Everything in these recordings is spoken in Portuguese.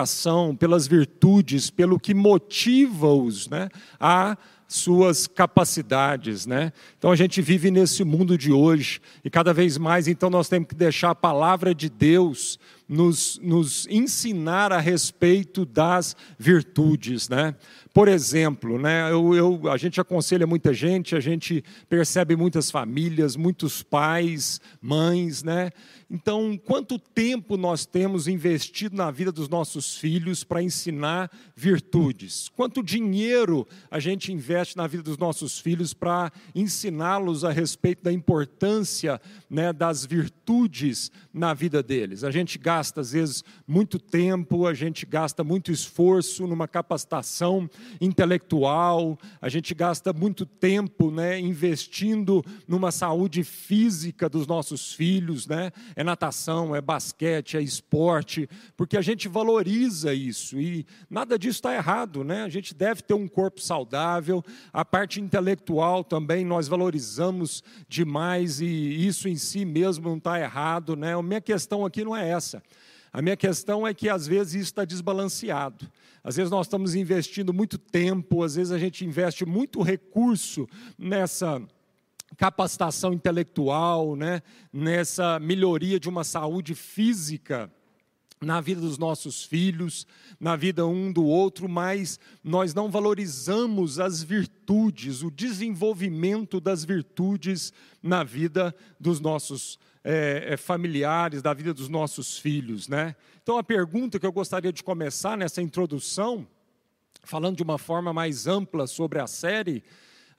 coração, pelas virtudes, pelo que motiva-os né, a suas capacidades, né? Então a gente vive nesse mundo de hoje e cada vez mais, então nós temos que deixar a palavra de Deus nos, nos ensinar a respeito das virtudes, né? Por exemplo, né, eu, eu, a gente aconselha muita gente, a gente percebe muitas famílias, muitos pais, mães, né? Então, quanto tempo nós temos investido na vida dos nossos filhos para ensinar virtudes? Quanto dinheiro a gente investe na vida dos nossos filhos para ensiná-los a respeito da importância né, das virtudes na vida deles? A gente gasta, às vezes, muito tempo, a gente gasta muito esforço numa capacitação intelectual, a gente gasta muito tempo né, investindo numa saúde física dos nossos filhos, né? é natação, é basquete, é esporte, porque a gente valoriza isso e nada disso está errado, né? A gente deve ter um corpo saudável, a parte intelectual também nós valorizamos demais e isso em si mesmo não está errado, né? A minha questão aqui não é essa. A minha questão é que às vezes isso está desbalanceado. Às vezes nós estamos investindo muito tempo, às vezes a gente investe muito recurso nessa capacitação intelectual, né, nessa melhoria de uma saúde física na vida dos nossos filhos, na vida um do outro, mas nós não valorizamos as virtudes, o desenvolvimento das virtudes na vida dos nossos é, familiares, da vida dos nossos filhos, né? Então a pergunta que eu gostaria de começar nessa introdução, falando de uma forma mais ampla sobre a série,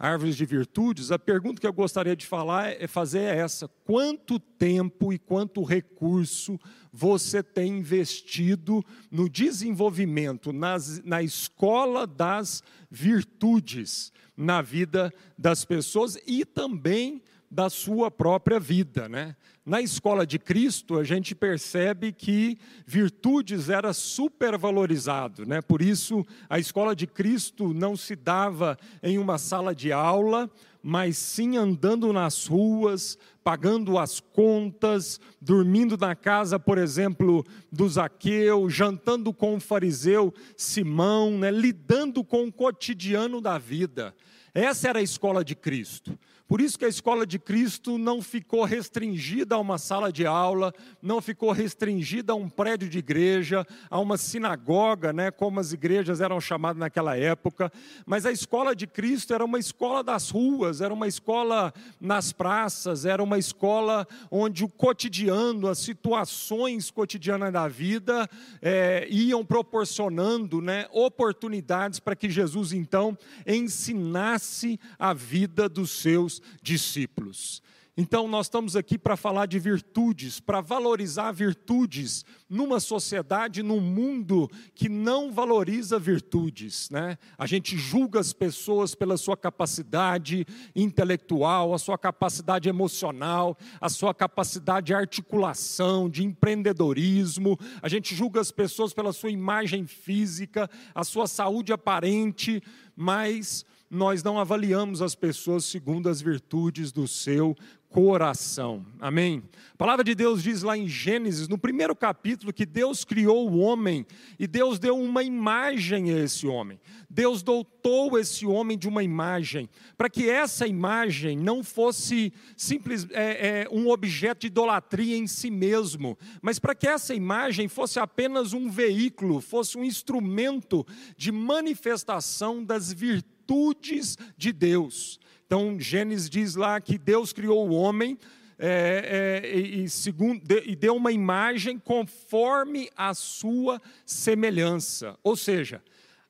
árvores de virtudes, a pergunta que eu gostaria de falar é fazer é essa: quanto tempo e quanto recurso você tem investido no desenvolvimento, nas, na escola das virtudes, na vida das pessoas e também da sua própria vida, né? Na escola de Cristo, a gente percebe que virtudes era supervalorizado, né? Por isso, a escola de Cristo não se dava em uma sala de aula, mas sim andando nas ruas, pagando as contas, dormindo na casa, por exemplo, do Zaqueu, jantando com o fariseu Simão, né? lidando com o cotidiano da vida. Essa era a escola de Cristo. Por isso que a escola de Cristo não ficou restringida a uma sala de aula, não ficou restringida a um prédio de igreja, a uma sinagoga, né, como as igrejas eram chamadas naquela época, mas a escola de Cristo era uma escola das ruas, era uma escola nas praças, era uma escola onde o cotidiano, as situações cotidianas da vida é, iam proporcionando né, oportunidades para que Jesus então ensinasse a vida dos seus discípulos. Então, nós estamos aqui para falar de virtudes, para valorizar virtudes numa sociedade, num mundo que não valoriza virtudes. Né? A gente julga as pessoas pela sua capacidade intelectual, a sua capacidade emocional, a sua capacidade de articulação, de empreendedorismo. A gente julga as pessoas pela sua imagem física, a sua saúde aparente, mas nós não avaliamos as pessoas segundo as virtudes do seu coração. Amém? A palavra de Deus diz lá em Gênesis, no primeiro capítulo, que Deus criou o homem e Deus deu uma imagem a esse homem. Deus dotou esse homem de uma imagem, para que essa imagem não fosse simples é, é, um objeto de idolatria em si mesmo, mas para que essa imagem fosse apenas um veículo, fosse um instrumento de manifestação das virtudes virtudes de Deus. Então, Gênesis diz lá que Deus criou o homem é, é, e, segundo, e deu uma imagem conforme a sua semelhança. Ou seja,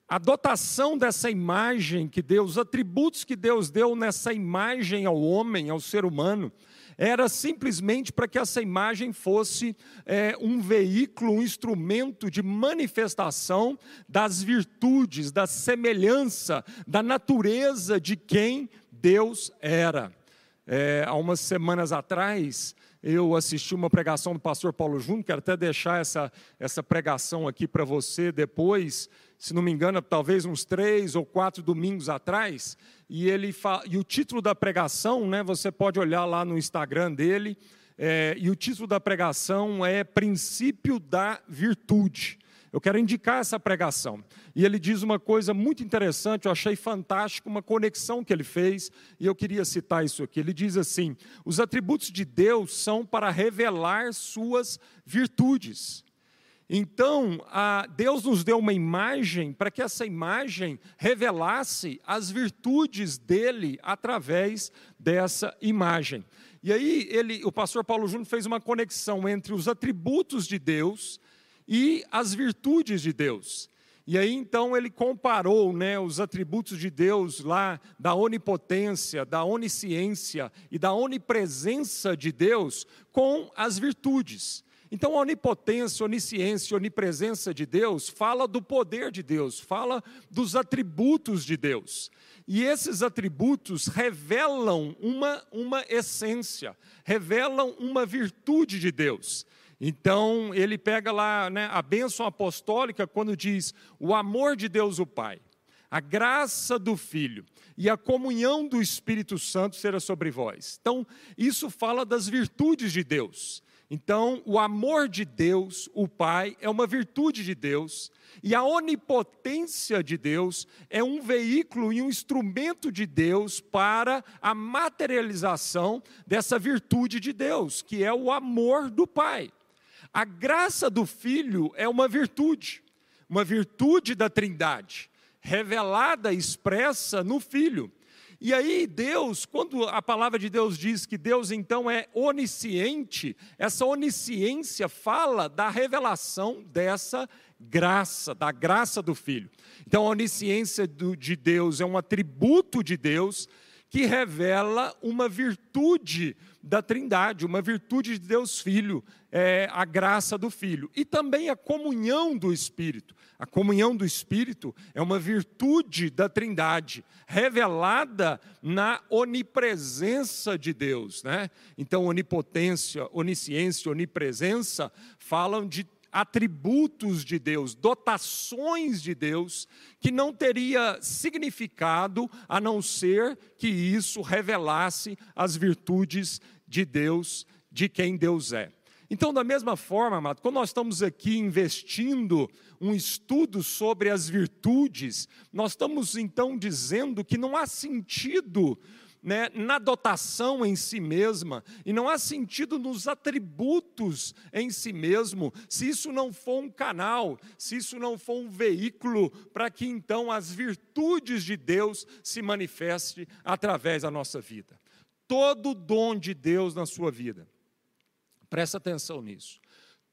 a dotação dessa imagem que Deus, os atributos que Deus deu nessa imagem ao homem, ao ser humano, era simplesmente para que essa imagem fosse é, um veículo, um instrumento de manifestação das virtudes, da semelhança, da natureza de quem Deus era. É, há umas semanas atrás, eu assisti uma pregação do pastor Paulo Júnior, quero até deixar essa, essa pregação aqui para você depois, se não me engano, talvez uns três ou quatro domingos atrás, e, ele fa... e o título da pregação, né, você pode olhar lá no Instagram dele, é, e o título da pregação é Princípio da Virtude. Eu quero indicar essa pregação. E ele diz uma coisa muito interessante, eu achei fantástico, uma conexão que ele fez, e eu queria citar isso aqui. Ele diz assim: os atributos de Deus são para revelar suas virtudes. Então, Deus nos deu uma imagem para que essa imagem revelasse as virtudes dele através dessa imagem. E aí, ele, o pastor Paulo Júnior fez uma conexão entre os atributos de Deus e as virtudes de Deus. E aí então ele comparou né, os atributos de Deus lá, da onipotência, da onisciência e da onipresença de Deus com as virtudes. Então, a onipotência, onisciência, onipresença de Deus fala do poder de Deus, fala dos atributos de Deus. E esses atributos revelam uma, uma essência, revelam uma virtude de Deus. Então, ele pega lá né, a bênção apostólica quando diz: o amor de Deus o Pai, a graça do Filho e a comunhão do Espírito Santo será sobre vós. Então, isso fala das virtudes de Deus. Então, o amor de Deus, o Pai, é uma virtude de Deus, e a onipotência de Deus é um veículo e um instrumento de Deus para a materialização dessa virtude de Deus, que é o amor do Pai. A graça do Filho é uma virtude, uma virtude da Trindade, revelada, expressa no Filho. E aí, Deus, quando a palavra de Deus diz que Deus então é onisciente, essa onisciência fala da revelação dessa graça, da graça do Filho. Então, a onisciência de Deus é um atributo de Deus que revela uma virtude da Trindade, uma virtude de Deus Filho, é, a graça do Filho. E também a comunhão do Espírito. A comunhão do Espírito é uma virtude da Trindade, revelada na onipresença de Deus. Né? Então, onipotência, onisciência, onipresença falam de atributos de Deus, dotações de Deus, que não teria significado a não ser que isso revelasse as virtudes de Deus, de quem Deus é. Então, da mesma forma, amado, quando nós estamos aqui investindo um estudo sobre as virtudes, nós estamos então dizendo que não há sentido né, na dotação em si mesma, e não há sentido nos atributos em si mesmo, se isso não for um canal, se isso não for um veículo para que então as virtudes de Deus se manifestem através da nossa vida. Todo dom de Deus na sua vida, presta atenção nisso,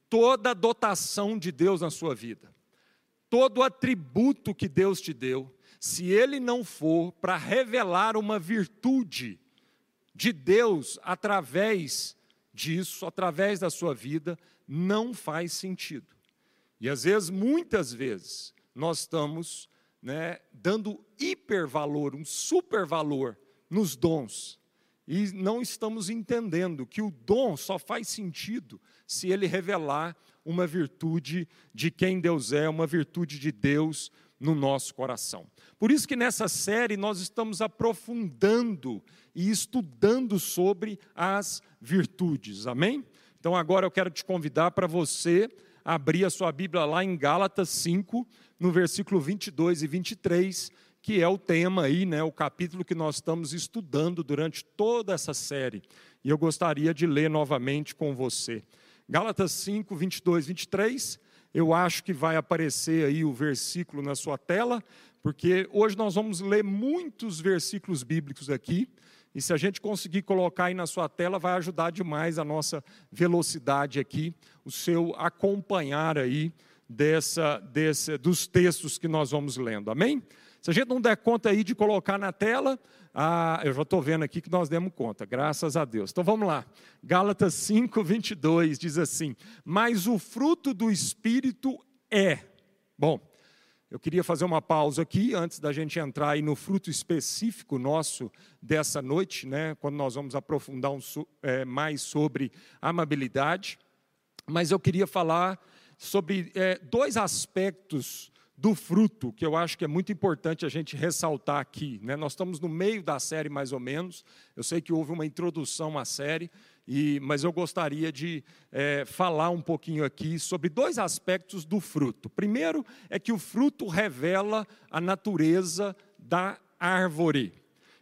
toda dotação de Deus na sua vida, todo atributo que Deus te deu, se ele não for para revelar uma virtude de Deus através disso, através da sua vida, não faz sentido. E às vezes, muitas vezes, nós estamos né, dando hipervalor, um supervalor nos dons. E não estamos entendendo que o dom só faz sentido se ele revelar uma virtude de quem Deus é, uma virtude de Deus, no nosso coração. Por isso que nessa série nós estamos aprofundando e estudando sobre as virtudes. Amém? Então agora eu quero te convidar para você abrir a sua Bíblia lá em Gálatas 5, no versículo 22 e 23, que é o tema aí, né, o capítulo que nós estamos estudando durante toda essa série. E eu gostaria de ler novamente com você. Gálatas 5, 22 e 23 eu acho que vai aparecer aí o versículo na sua tela, porque hoje nós vamos ler muitos versículos bíblicos aqui, e se a gente conseguir colocar aí na sua tela, vai ajudar demais a nossa velocidade aqui, o seu acompanhar aí dessa, desse, dos textos que nós vamos lendo. Amém? Se a gente não der conta aí de colocar na tela, ah, eu já estou vendo aqui que nós demos conta, graças a Deus. Então vamos lá. Gálatas 5, 22 diz assim: Mas o fruto do Espírito é. Bom, eu queria fazer uma pausa aqui antes da gente entrar aí no fruto específico nosso dessa noite, né? Quando nós vamos aprofundar um, é, mais sobre amabilidade. Mas eu queria falar sobre é, dois aspectos do fruto, que eu acho que é muito importante a gente ressaltar aqui. Né? Nós estamos no meio da série, mais ou menos. Eu sei que houve uma introdução à série, e, mas eu gostaria de é, falar um pouquinho aqui sobre dois aspectos do fruto. Primeiro é que o fruto revela a natureza da árvore.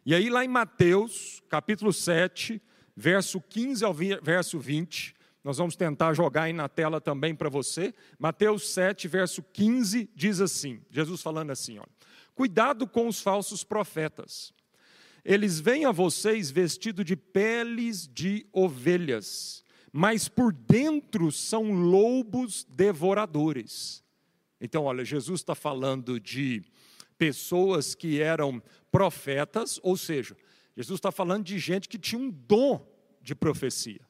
E aí, lá em Mateus, capítulo 7, verso 15 ao verso 20, nós vamos tentar jogar aí na tela também para você. Mateus 7, verso 15, diz assim: Jesus falando assim, olha, cuidado com os falsos profetas. Eles vêm a vocês vestidos de peles de ovelhas, mas por dentro são lobos devoradores. Então, olha, Jesus está falando de pessoas que eram profetas, ou seja, Jesus está falando de gente que tinha um dom de profecia.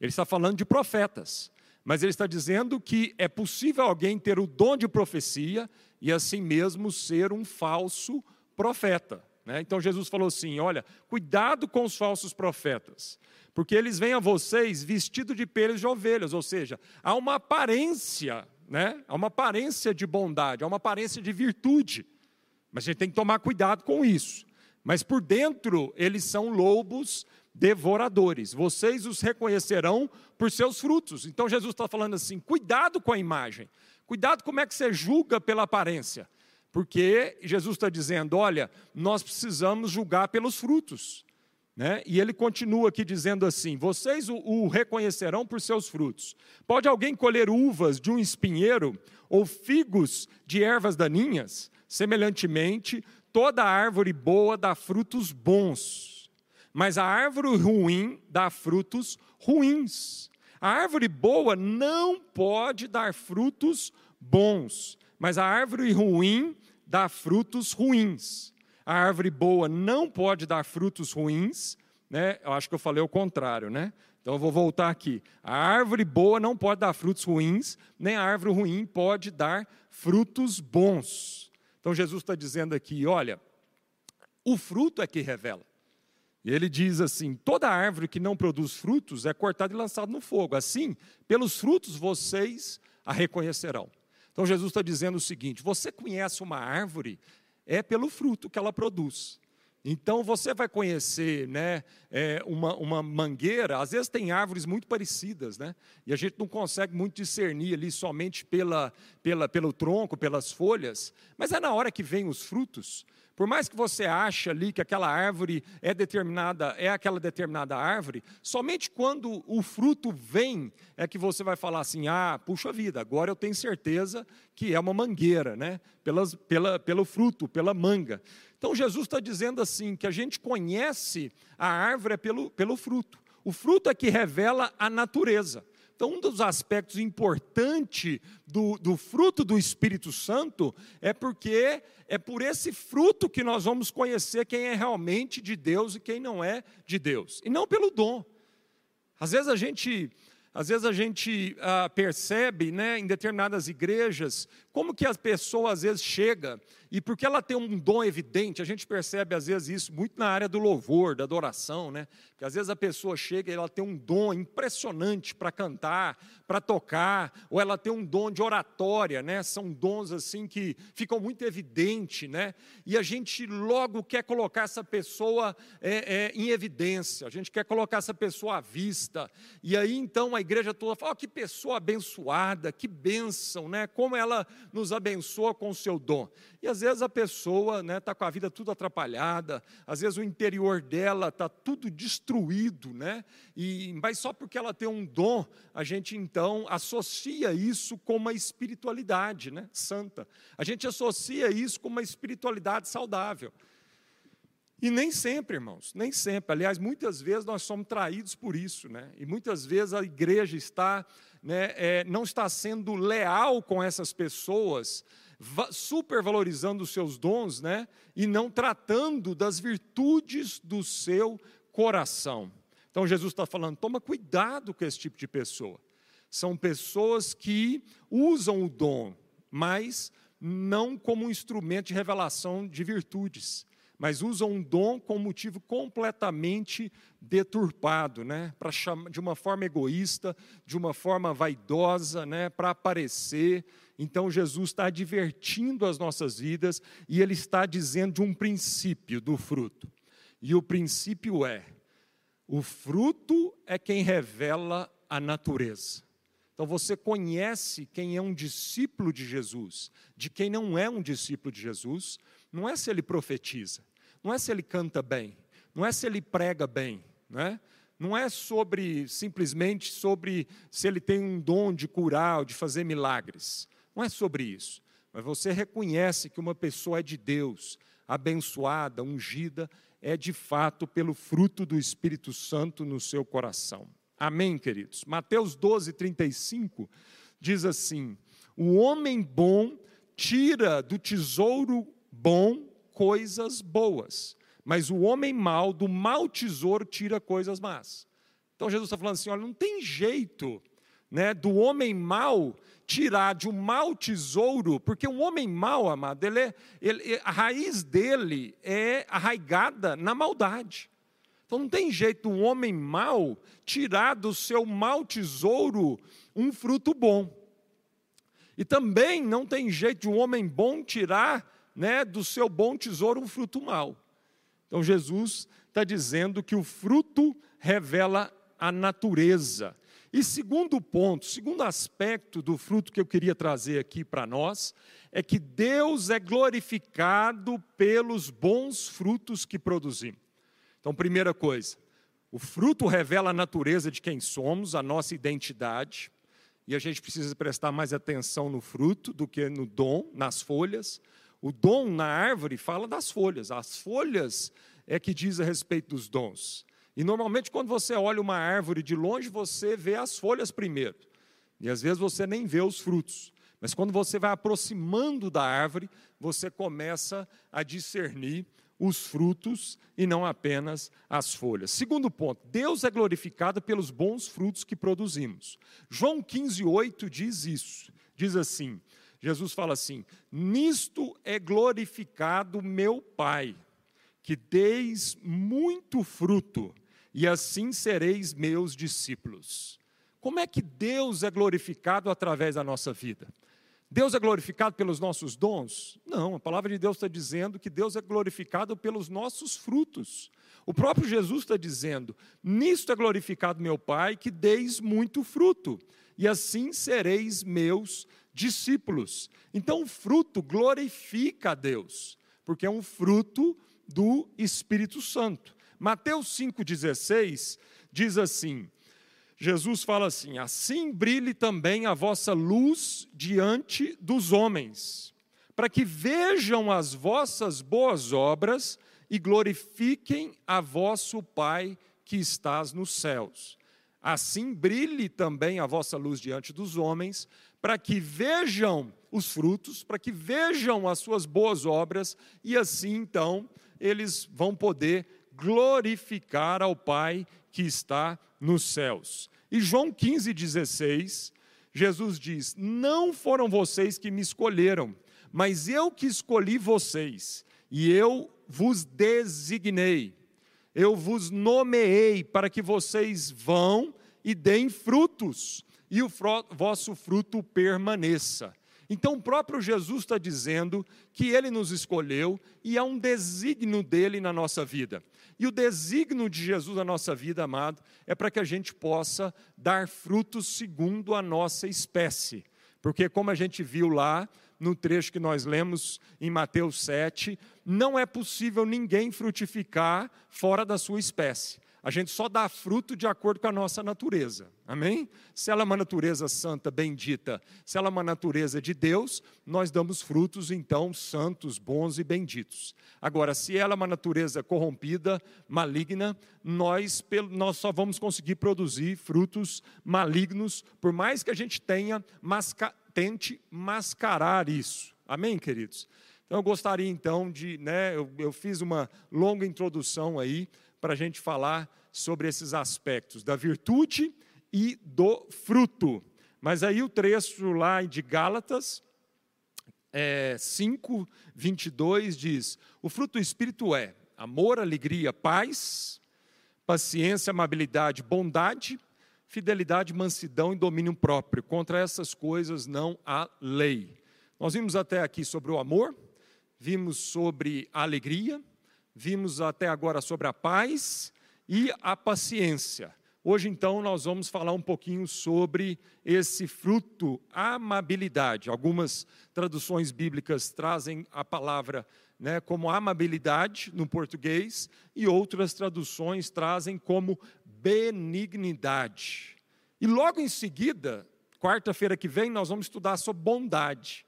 Ele está falando de profetas, mas ele está dizendo que é possível alguém ter o dom de profecia e assim mesmo ser um falso profeta. Né? Então Jesus falou assim: olha, cuidado com os falsos profetas, porque eles vêm a vocês vestidos de pelos de ovelhas, ou seja, há uma aparência, né? há uma aparência de bondade, há uma aparência de virtude, mas a gente tem que tomar cuidado com isso. Mas por dentro eles são lobos devoradores. Vocês os reconhecerão por seus frutos. Então Jesus está falando assim: cuidado com a imagem, cuidado como é que você julga pela aparência. Porque Jesus está dizendo: olha, nós precisamos julgar pelos frutos. Né? E ele continua aqui dizendo assim: vocês o, o reconhecerão por seus frutos. Pode alguém colher uvas de um espinheiro ou figos de ervas daninhas? Semelhantemente, toda árvore boa dá frutos bons mas a árvore ruim dá frutos ruins. A árvore boa não pode dar frutos bons, mas a árvore ruim dá frutos ruins. A árvore boa não pode dar frutos ruins, né? Eu acho que eu falei o contrário, né? Então eu vou voltar aqui. A árvore boa não pode dar frutos ruins, nem a árvore ruim pode dar frutos bons. Então Jesus está dizendo aqui: olha, o fruto é que revela. E ele diz assim: toda árvore que não produz frutos é cortada e lançada no fogo. Assim, pelos frutos vocês a reconhecerão. Então Jesus está dizendo o seguinte: você conhece uma árvore, é pelo fruto que ela produz. Então você vai conhecer né, é, uma, uma mangueira, às vezes tem árvores muito parecidas, né? E a gente não consegue muito discernir ali somente pela, pela, pelo tronco, pelas folhas, mas é na hora que vem os frutos. Por mais que você ache ali que aquela árvore é determinada, é aquela determinada árvore, somente quando o fruto vem é que você vai falar assim: ah, puxa vida, agora eu tenho certeza que é uma mangueira, né? Pelas, pela, pelo fruto, pela manga. Então Jesus está dizendo assim: que a gente conhece a árvore é pelo, pelo fruto. O fruto é que revela a natureza. Então, um dos aspectos importantes do, do fruto do Espírito Santo é porque é por esse fruto que nós vamos conhecer quem é realmente de Deus e quem não é de Deus, e não pelo dom. Às vezes a gente às vezes a gente ah, percebe, né, em determinadas igrejas, como que a pessoa às vezes chega e porque ela tem um dom evidente, a gente percebe às vezes isso muito na área do louvor, da adoração, né? Que às vezes a pessoa chega e ela tem um dom impressionante para cantar, para tocar, ou ela tem um dom de oratória, né? São dons assim que ficam muito evidentes, né? E a gente logo quer colocar essa pessoa é, é, em evidência, a gente quer colocar essa pessoa à vista. E aí então a igreja toda fala: oh, que pessoa abençoada, que bênção, né? Como ela nos abençoa com o seu dom. E às vezes a pessoa está né, tá com a vida tudo atrapalhada, às vezes o interior dela está tudo destruído, né? E, mas só porque ela tem um dom, a gente então associa isso com uma espiritualidade né, santa. A gente associa isso com uma espiritualidade saudável. E nem sempre, irmãos, nem sempre. Aliás, muitas vezes nós somos traídos por isso, né? E muitas vezes a igreja está, né, é, não está sendo leal com essas pessoas, supervalorizando os seus dons, né? E não tratando das virtudes do seu coração. Então Jesus está falando: toma cuidado com esse tipo de pessoa. São pessoas que usam o dom, mas não como um instrumento de revelação de virtudes mas usam um dom com um motivo completamente deturpado, né? Para de uma forma egoísta, de uma forma vaidosa, né? Para aparecer. Então Jesus está advertindo as nossas vidas e ele está dizendo de um princípio do fruto. E o princípio é: o fruto é quem revela a natureza. Então você conhece quem é um discípulo de Jesus, de quem não é um discípulo de Jesus, não é se ele profetiza, não é se ele canta bem, não é se ele prega bem, não é? Não é sobre simplesmente sobre se ele tem um dom de curar ou de fazer milagres. Não é sobre isso. Mas você reconhece que uma pessoa é de Deus, abençoada, ungida, é de fato pelo fruto do Espírito Santo no seu coração. Amém, queridos? Mateus 12, 35 diz assim: O homem bom tira do tesouro bom coisas boas, mas o homem mau do mau tesouro tira coisas más. Então Jesus está falando assim: olha, não tem jeito né, do homem mau tirar de um mau tesouro, porque um homem mau, amado, ele é, ele, a raiz dele é arraigada na maldade. Então não tem jeito um homem mau tirar do seu mau tesouro um fruto bom. E também não tem jeito de um homem bom tirar né, do seu bom tesouro um fruto mau. Então Jesus está dizendo que o fruto revela a natureza. E segundo ponto, segundo aspecto do fruto que eu queria trazer aqui para nós, é que Deus é glorificado pelos bons frutos que produzimos. Então, primeira coisa, o fruto revela a natureza de quem somos, a nossa identidade, e a gente precisa prestar mais atenção no fruto do que no dom, nas folhas. O dom na árvore fala das folhas, as folhas é que diz a respeito dos dons. E normalmente, quando você olha uma árvore de longe, você vê as folhas primeiro, e às vezes você nem vê os frutos. Mas quando você vai aproximando da árvore, você começa a discernir os frutos e não apenas as folhas. Segundo ponto, Deus é glorificado pelos bons frutos que produzimos. João 15, 8 diz isso. Diz assim: Jesus fala assim: Nisto é glorificado meu Pai, que deis muito fruto, e assim sereis meus discípulos. Como é que Deus é glorificado através da nossa vida? Deus é glorificado pelos nossos dons? Não, a palavra de Deus está dizendo que Deus é glorificado pelos nossos frutos. O próprio Jesus está dizendo: Nisto é glorificado meu Pai, que deis muito fruto, e assim sereis meus discípulos. Então, o fruto glorifica a Deus, porque é um fruto do Espírito Santo. Mateus 5,16 diz assim: Jesus fala assim: assim brilhe também a vossa luz diante dos homens, para que vejam as vossas boas obras e glorifiquem a vosso Pai que estás nos céus. Assim brilhe também a vossa luz diante dos homens, para que vejam os frutos, para que vejam as suas boas obras, e assim então eles vão poder glorificar ao Pai que está nos céus. E João 15, 16, Jesus diz: Não foram vocês que me escolheram, mas eu que escolhi vocês, e eu vos designei, eu vos nomeei para que vocês vão e deem frutos, e o vosso fruto permaneça então o próprio Jesus está dizendo que ele nos escolheu e há um desígnio dele na nossa vida. E o desígnio de Jesus na nossa vida, amado, é para que a gente possa dar frutos segundo a nossa espécie. Porque, como a gente viu lá no trecho que nós lemos em Mateus 7, não é possível ninguém frutificar fora da sua espécie. A gente só dá fruto de acordo com a nossa natureza. Amém? Se ela é uma natureza santa, bendita, se ela é uma natureza de Deus, nós damos frutos então santos, bons e benditos. Agora, se ela é uma natureza corrompida, maligna, nós, nós só vamos conseguir produzir frutos malignos, por mais que a gente tenha, masca, tente mascarar isso. Amém, queridos? Então, eu gostaria então de, né, eu, eu fiz uma longa introdução aí para a gente falar sobre esses aspectos da virtude e do fruto. Mas aí o trecho lá de Gálatas, é, 5, 22 diz: O fruto do Espírito é amor, alegria, paz, paciência, amabilidade, bondade, fidelidade, mansidão e domínio próprio. Contra essas coisas não há lei. Nós vimos até aqui sobre o amor, vimos sobre a alegria, vimos até agora sobre a paz e a paciência. Hoje, então, nós vamos falar um pouquinho sobre esse fruto, amabilidade. Algumas traduções bíblicas trazem a palavra né, como amabilidade no português, e outras traduções trazem como benignidade. E logo em seguida, quarta-feira que vem, nós vamos estudar sobre bondade.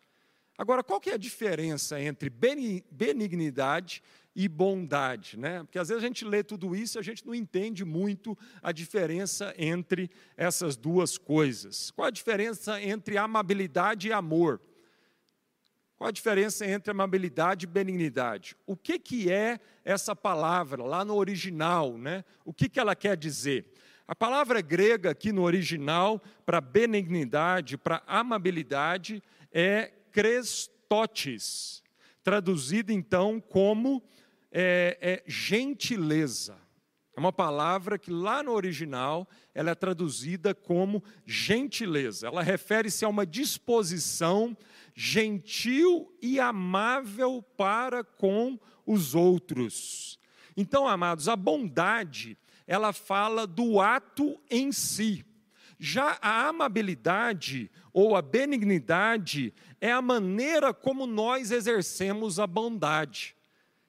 Agora, qual que é a diferença entre benignidade e bondade, né? Porque às vezes a gente lê tudo isso e a gente não entende muito a diferença entre essas duas coisas. Qual a diferença entre amabilidade e amor? Qual a diferença entre amabilidade e benignidade? O que, que é essa palavra lá no original, né? O que, que ela quer dizer? A palavra grega aqui no original para benignidade, para amabilidade, é crestotes, traduzido então como é, é gentileza. É uma palavra que lá no original ela é traduzida como gentileza. Ela refere-se a uma disposição gentil e amável para com os outros. Então, amados, a bondade, ela fala do ato em si. Já a amabilidade ou a benignidade é a maneira como nós exercemos a bondade.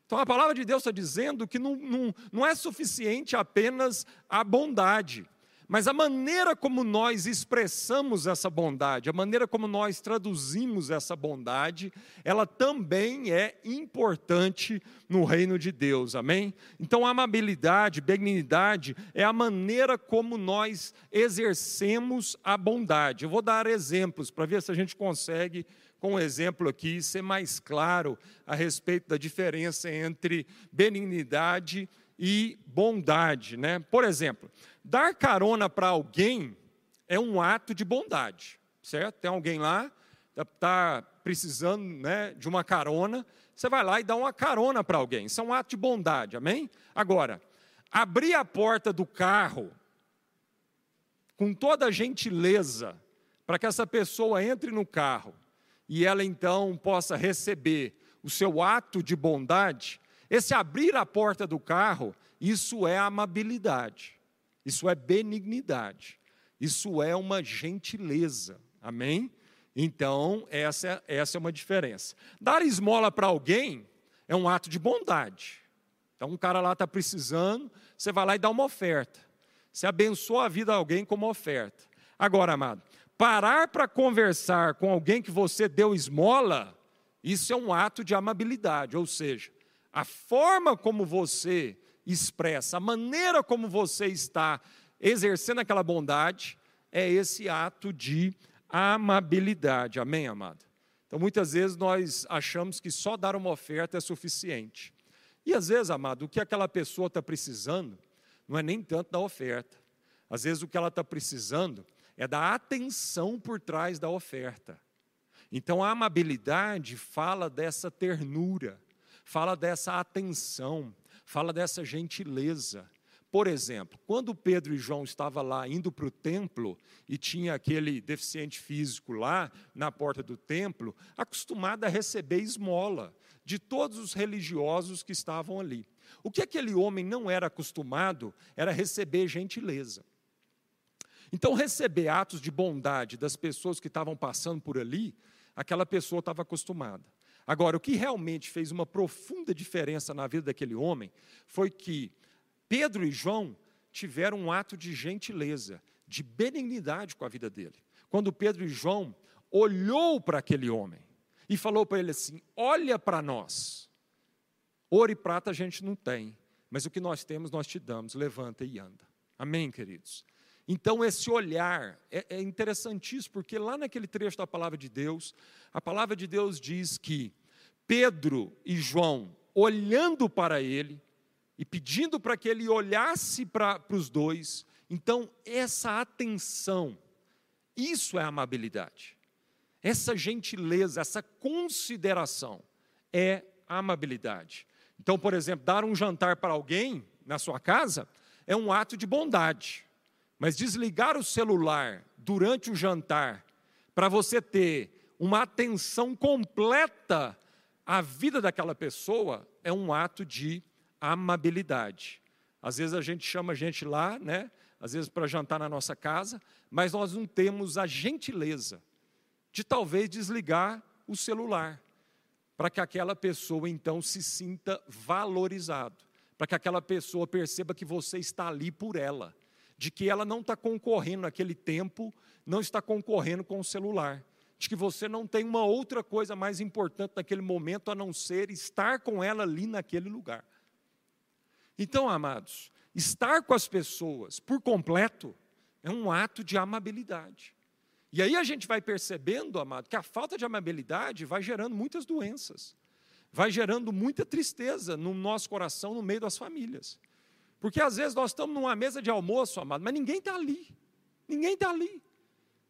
Então a palavra de Deus está dizendo que não, não, não é suficiente apenas a bondade, mas a maneira como nós expressamos essa bondade, a maneira como nós traduzimos essa bondade, ela também é importante no reino de Deus, amém? Então, amabilidade, benignidade, é a maneira como nós exercemos a bondade. Eu vou dar exemplos para ver se a gente consegue com um exemplo aqui, ser mais claro a respeito da diferença entre benignidade e bondade. Né? Por exemplo, dar carona para alguém é um ato de bondade, certo? Tem alguém lá, está tá precisando né, de uma carona, você vai lá e dá uma carona para alguém. Isso é um ato de bondade, amém? Agora, abrir a porta do carro com toda a gentileza para que essa pessoa entre no carro e ela então possa receber o seu ato de bondade, esse abrir a porta do carro, isso é amabilidade, isso é benignidade, isso é uma gentileza, amém? Então, essa, essa é uma diferença. Dar esmola para alguém é um ato de bondade. Então, um cara lá está precisando, você vai lá e dá uma oferta. Você abençoa a vida de alguém com uma oferta. Agora, amado, Parar para conversar com alguém que você deu esmola, isso é um ato de amabilidade, ou seja, a forma como você expressa, a maneira como você está exercendo aquela bondade, é esse ato de amabilidade. Amém, amado? Então, muitas vezes nós achamos que só dar uma oferta é suficiente. E às vezes, amado, o que aquela pessoa está precisando não é nem tanto da oferta. Às vezes, o que ela está precisando é da atenção por trás da oferta. Então a amabilidade fala dessa ternura, fala dessa atenção, fala dessa gentileza. Por exemplo, quando Pedro e João estavam lá indo para o templo e tinha aquele deficiente físico lá na porta do templo, acostumado a receber esmola de todos os religiosos que estavam ali. O que aquele homem não era acostumado era receber gentileza. Então, receber atos de bondade das pessoas que estavam passando por ali, aquela pessoa estava acostumada. Agora, o que realmente fez uma profunda diferença na vida daquele homem foi que Pedro e João tiveram um ato de gentileza, de benignidade com a vida dele. Quando Pedro e João olhou para aquele homem e falou para ele assim: "Olha para nós. Ouro e prata a gente não tem, mas o que nós temos nós te damos. Levanta e anda." Amém, queridos. Então, esse olhar é, é interessantíssimo, porque lá naquele trecho da palavra de Deus, a palavra de Deus diz que Pedro e João, olhando para ele e pedindo para que ele olhasse para, para os dois, então, essa atenção, isso é amabilidade. essa gentileza, essa consideração é amabilidade. Então, por exemplo, dar um jantar para alguém na sua casa é um ato de bondade. Mas desligar o celular durante o jantar para você ter uma atenção completa à vida daquela pessoa é um ato de amabilidade. Às vezes a gente chama a gente lá, né? Às vezes para jantar na nossa casa, mas nós não temos a gentileza de talvez desligar o celular, para que aquela pessoa então se sinta valorizado, para que aquela pessoa perceba que você está ali por ela, de que ela não está concorrendo naquele tempo, não está concorrendo com o celular, de que você não tem uma outra coisa mais importante naquele momento a não ser estar com ela ali naquele lugar. Então, amados, estar com as pessoas por completo é um ato de amabilidade. E aí a gente vai percebendo, amado, que a falta de amabilidade vai gerando muitas doenças, vai gerando muita tristeza no nosso coração, no meio das famílias. Porque às vezes nós estamos numa mesa de almoço, amado, mas ninguém está ali. Ninguém está ali.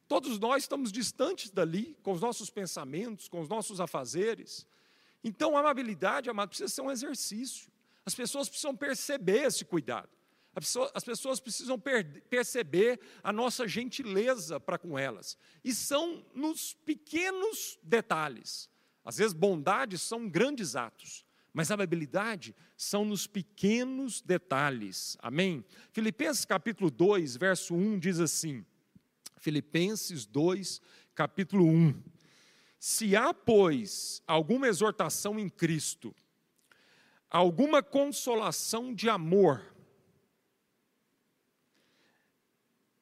Todos nós estamos distantes dali, com os nossos pensamentos, com os nossos afazeres. Então a amabilidade, amado, precisa ser um exercício. As pessoas precisam perceber esse cuidado. As pessoas precisam perceber a nossa gentileza para com elas. E são nos pequenos detalhes. Às vezes, bondade são grandes atos, mas a amabilidade são nos pequenos detalhes. Amém? Filipenses capítulo 2, verso 1 diz assim: Filipenses 2, capítulo 1. Se há, pois, alguma exortação em Cristo, alguma consolação de amor,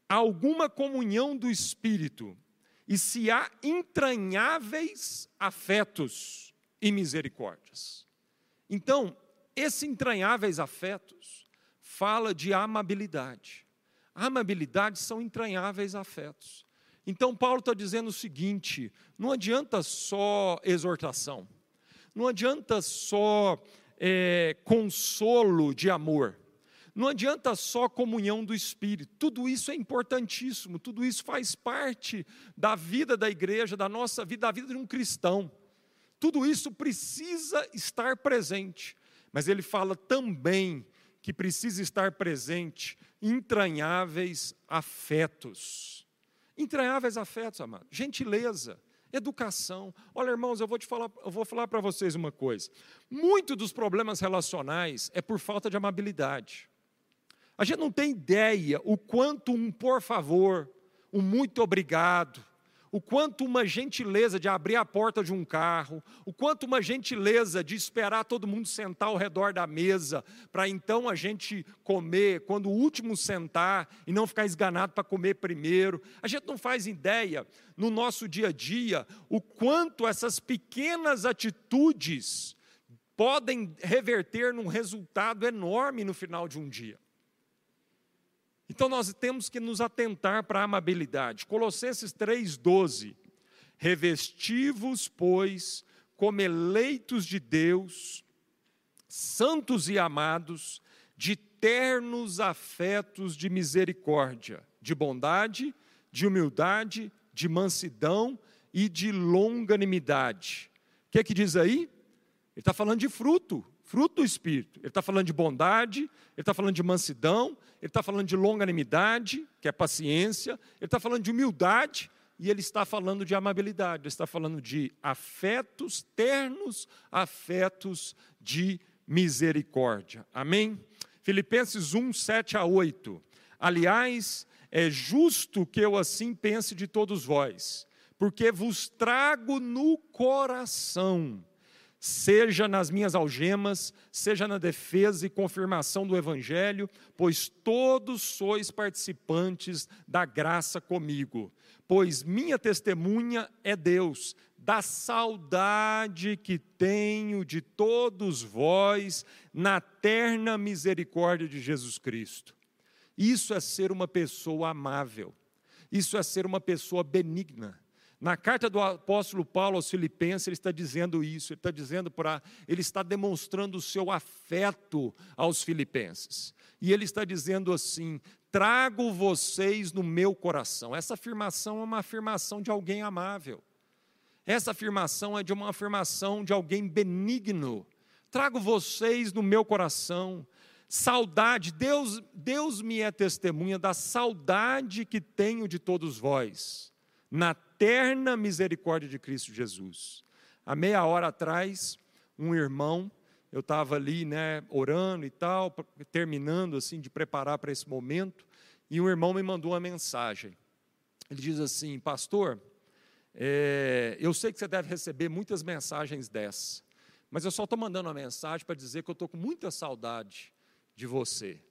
alguma comunhão do Espírito, e se há entranháveis afetos e misericórdias. Então, esses entranháveis afetos fala de amabilidade. Amabilidade são entranháveis afetos. Então, Paulo está dizendo o seguinte: não adianta só exortação, não adianta só é, consolo de amor. Não adianta só comunhão do Espírito, tudo isso é importantíssimo, tudo isso faz parte da vida da igreja, da nossa vida, da vida de um cristão. Tudo isso precisa estar presente, mas ele fala também que precisa estar presente entranháveis afetos. Entranháveis afetos, amado, gentileza, Educação. Olha, irmãos, eu vou te falar, eu vou falar para vocês uma coisa. Muito dos problemas relacionais é por falta de amabilidade. A gente não tem ideia o quanto um por favor, um muito obrigado, o quanto uma gentileza de abrir a porta de um carro, o quanto uma gentileza de esperar todo mundo sentar ao redor da mesa, para então a gente comer, quando o último sentar e não ficar esganado para comer primeiro. A gente não faz ideia no nosso dia a dia o quanto essas pequenas atitudes podem reverter num resultado enorme no final de um dia. Então nós temos que nos atentar para a amabilidade. Colossenses 3,12. Revestivos, pois, como eleitos de Deus, santos e amados, de ternos afetos de misericórdia, de bondade, de humildade, de mansidão e de longanimidade. O que é que diz aí? Ele está falando de fruto, fruto do Espírito. Ele está falando de bondade, ele está falando de mansidão, ele está falando de longanimidade, que é paciência, ele está falando de humildade e ele está falando de amabilidade, ele está falando de afetos ternos, afetos de misericórdia. Amém? Filipenses 1, 7 a 8. Aliás, é justo que eu assim pense de todos vós, porque vos trago no coração seja nas minhas algemas, seja na defesa e confirmação do Evangelho, pois todos sois participantes da graça comigo. Pois minha testemunha é Deus, da saudade que tenho de todos vós na terna misericórdia de Jesus Cristo. Isso é ser uma pessoa amável, isso é ser uma pessoa benigna na carta do apóstolo Paulo aos Filipenses, ele está dizendo isso, ele está dizendo para, ele está demonstrando o seu afeto aos filipenses. E ele está dizendo assim: trago vocês no meu coração. Essa afirmação é uma afirmação de alguém amável. Essa afirmação é de uma afirmação de alguém benigno. Trago vocês no meu coração. Saudade, Deus, Deus me é testemunha da saudade que tenho de todos vós, na terna misericórdia de Cristo Jesus. Há meia hora atrás, um irmão, eu estava ali, né, orando e tal, terminando assim de preparar para esse momento, e um irmão me mandou uma mensagem. Ele diz assim, pastor, é, eu sei que você deve receber muitas mensagens dessas, mas eu só estou mandando uma mensagem para dizer que eu estou com muita saudade de você.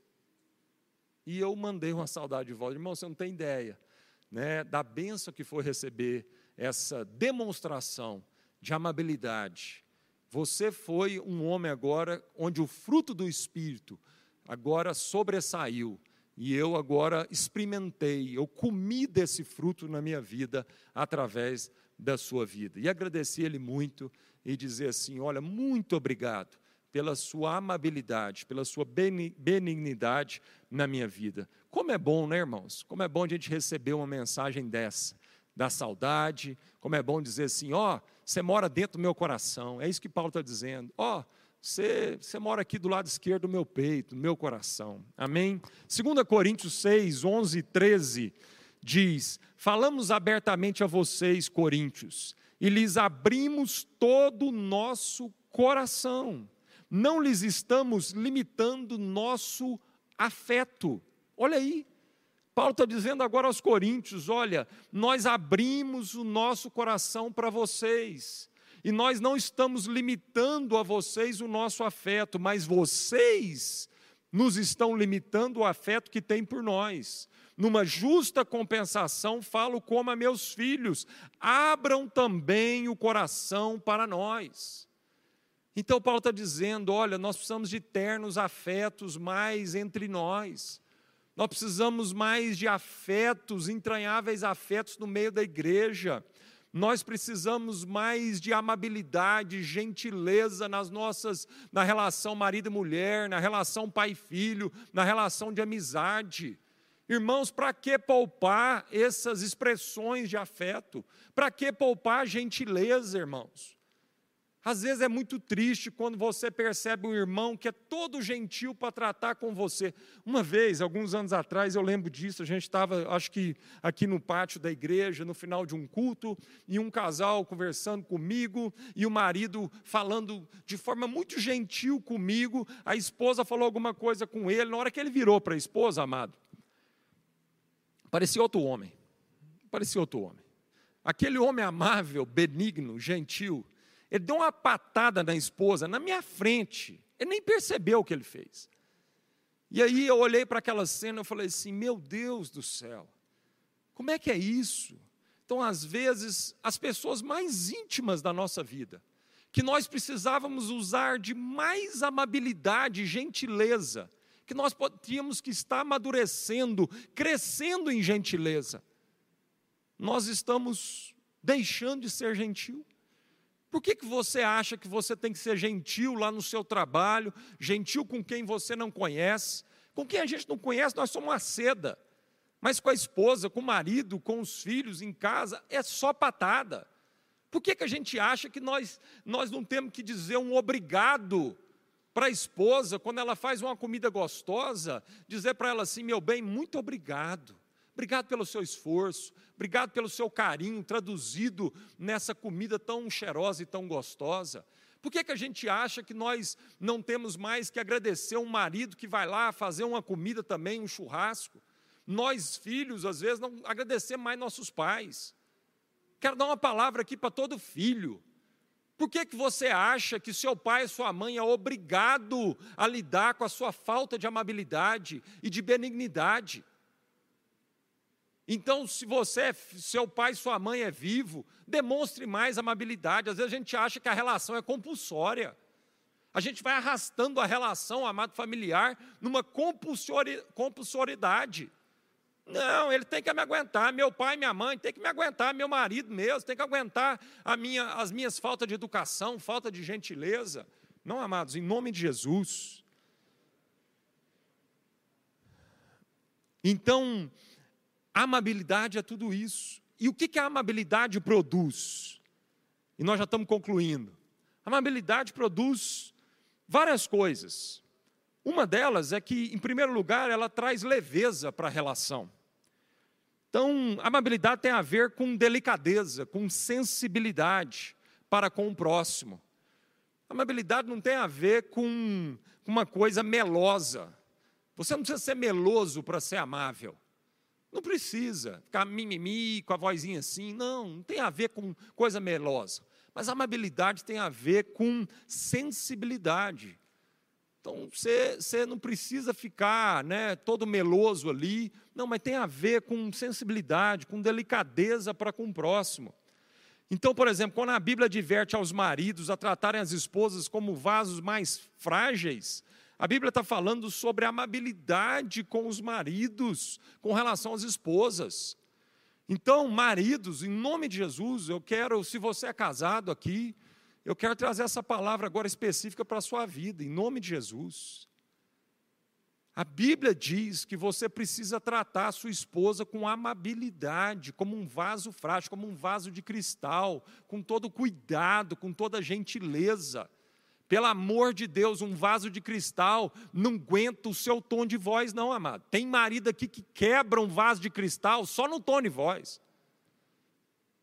E eu mandei uma saudade de volta. Irmão, você não tem ideia né, da benção que foi receber essa demonstração de amabilidade. Você foi um homem agora onde o fruto do Espírito agora sobressaiu. E eu agora experimentei, eu comi desse fruto na minha vida através da sua vida. E agradeci ele muito e dizer assim: olha, muito obrigado pela sua amabilidade, pela sua benignidade na minha vida. Como é bom, né, irmãos? Como é bom a gente receber uma mensagem dessa, da saudade. Como é bom dizer assim: ó, oh, você mora dentro do meu coração. É isso que Paulo está dizendo. Ó, oh, você, você mora aqui do lado esquerdo do meu peito, do meu coração. Amém? 2 Coríntios 6, 11 e 13 diz: Falamos abertamente a vocês, coríntios, e lhes abrimos todo o nosso coração. Não lhes estamos limitando nosso afeto. Olha aí, Paulo está dizendo agora aos coríntios: olha, nós abrimos o nosso coração para vocês. E nós não estamos limitando a vocês o nosso afeto, mas vocês nos estão limitando o afeto que tem por nós. Numa justa compensação, falo como a meus filhos: abram também o coração para nós. Então, Paulo está dizendo: olha, nós precisamos de ternos afetos mais entre nós. Nós precisamos mais de afetos, entranháveis afetos no meio da igreja. Nós precisamos mais de amabilidade, gentileza nas nossas, na relação marido e mulher, na relação pai e filho, na relação de amizade. Irmãos, para que poupar essas expressões de afeto? Para que poupar gentileza, irmãos? Às vezes é muito triste quando você percebe um irmão que é todo gentil para tratar com você. Uma vez, alguns anos atrás, eu lembro disso, a gente estava, acho que aqui no pátio da igreja, no final de um culto, e um casal conversando comigo, e o marido falando de forma muito gentil comigo, a esposa falou alguma coisa com ele, na hora que ele virou para a esposa, amado, parecia outro homem, parecia outro homem. Aquele homem amável, benigno, gentil, ele deu uma patada na esposa na minha frente. Ele nem percebeu o que ele fez. E aí eu olhei para aquela cena e falei assim: meu Deus do céu, como é que é isso? Então, às vezes, as pessoas mais íntimas da nossa vida, que nós precisávamos usar de mais amabilidade e gentileza, que nós tínhamos que estar amadurecendo, crescendo em gentileza, nós estamos deixando de ser gentil. Por que, que você acha que você tem que ser gentil lá no seu trabalho, gentil com quem você não conhece? Com quem a gente não conhece, nós somos uma seda. Mas com a esposa, com o marido, com os filhos em casa, é só patada. Por que, que a gente acha que nós, nós não temos que dizer um obrigado para a esposa, quando ela faz uma comida gostosa, dizer para ela assim: meu bem, muito obrigado. Obrigado pelo seu esforço, obrigado pelo seu carinho traduzido nessa comida tão cheirosa e tão gostosa. Por que, que a gente acha que nós não temos mais que agradecer um marido que vai lá fazer uma comida também, um churrasco? Nós, filhos, às vezes, não agradecemos mais nossos pais. Quero dar uma palavra aqui para todo filho. Por que, que você acha que seu pai e sua mãe é obrigado a lidar com a sua falta de amabilidade e de benignidade? Então, se você, seu pai sua mãe é vivo, demonstre mais amabilidade. Às vezes a gente acha que a relação é compulsória. A gente vai arrastando a relação, amado familiar, numa compulsoriedade. Não, ele tem que me aguentar, meu pai minha mãe tem que me aguentar, meu marido mesmo, tem que aguentar minha, as minhas faltas de educação, falta de gentileza. Não, amados, em nome de Jesus. Então, amabilidade é tudo isso. E o que, que a amabilidade produz? E nós já estamos concluindo. A amabilidade produz várias coisas. Uma delas é que, em primeiro lugar, ela traz leveza para a relação. Então, amabilidade tem a ver com delicadeza, com sensibilidade para com o próximo. Amabilidade não tem a ver com uma coisa melosa. Você não precisa ser meloso para ser amável. Não precisa ficar mimimi com a vozinha assim. Não, não tem a ver com coisa melosa. Mas amabilidade tem a ver com sensibilidade. Então você, você não precisa ficar né, todo meloso ali. Não, mas tem a ver com sensibilidade, com delicadeza para com o próximo. Então, por exemplo, quando a Bíblia adverte aos maridos a tratarem as esposas como vasos mais frágeis, a Bíblia está falando sobre amabilidade com os maridos com relação às esposas. Então, maridos, em nome de Jesus, eu quero, se você é casado aqui, eu quero trazer essa palavra agora específica para a sua vida, em nome de Jesus. A Bíblia diz que você precisa tratar a sua esposa com amabilidade, como um vaso frágil, como um vaso de cristal, com todo cuidado, com toda gentileza. Pelo amor de Deus, um vaso de cristal não aguenta o seu tom de voz, não, amado. Tem marido aqui que quebra um vaso de cristal só no tom de voz.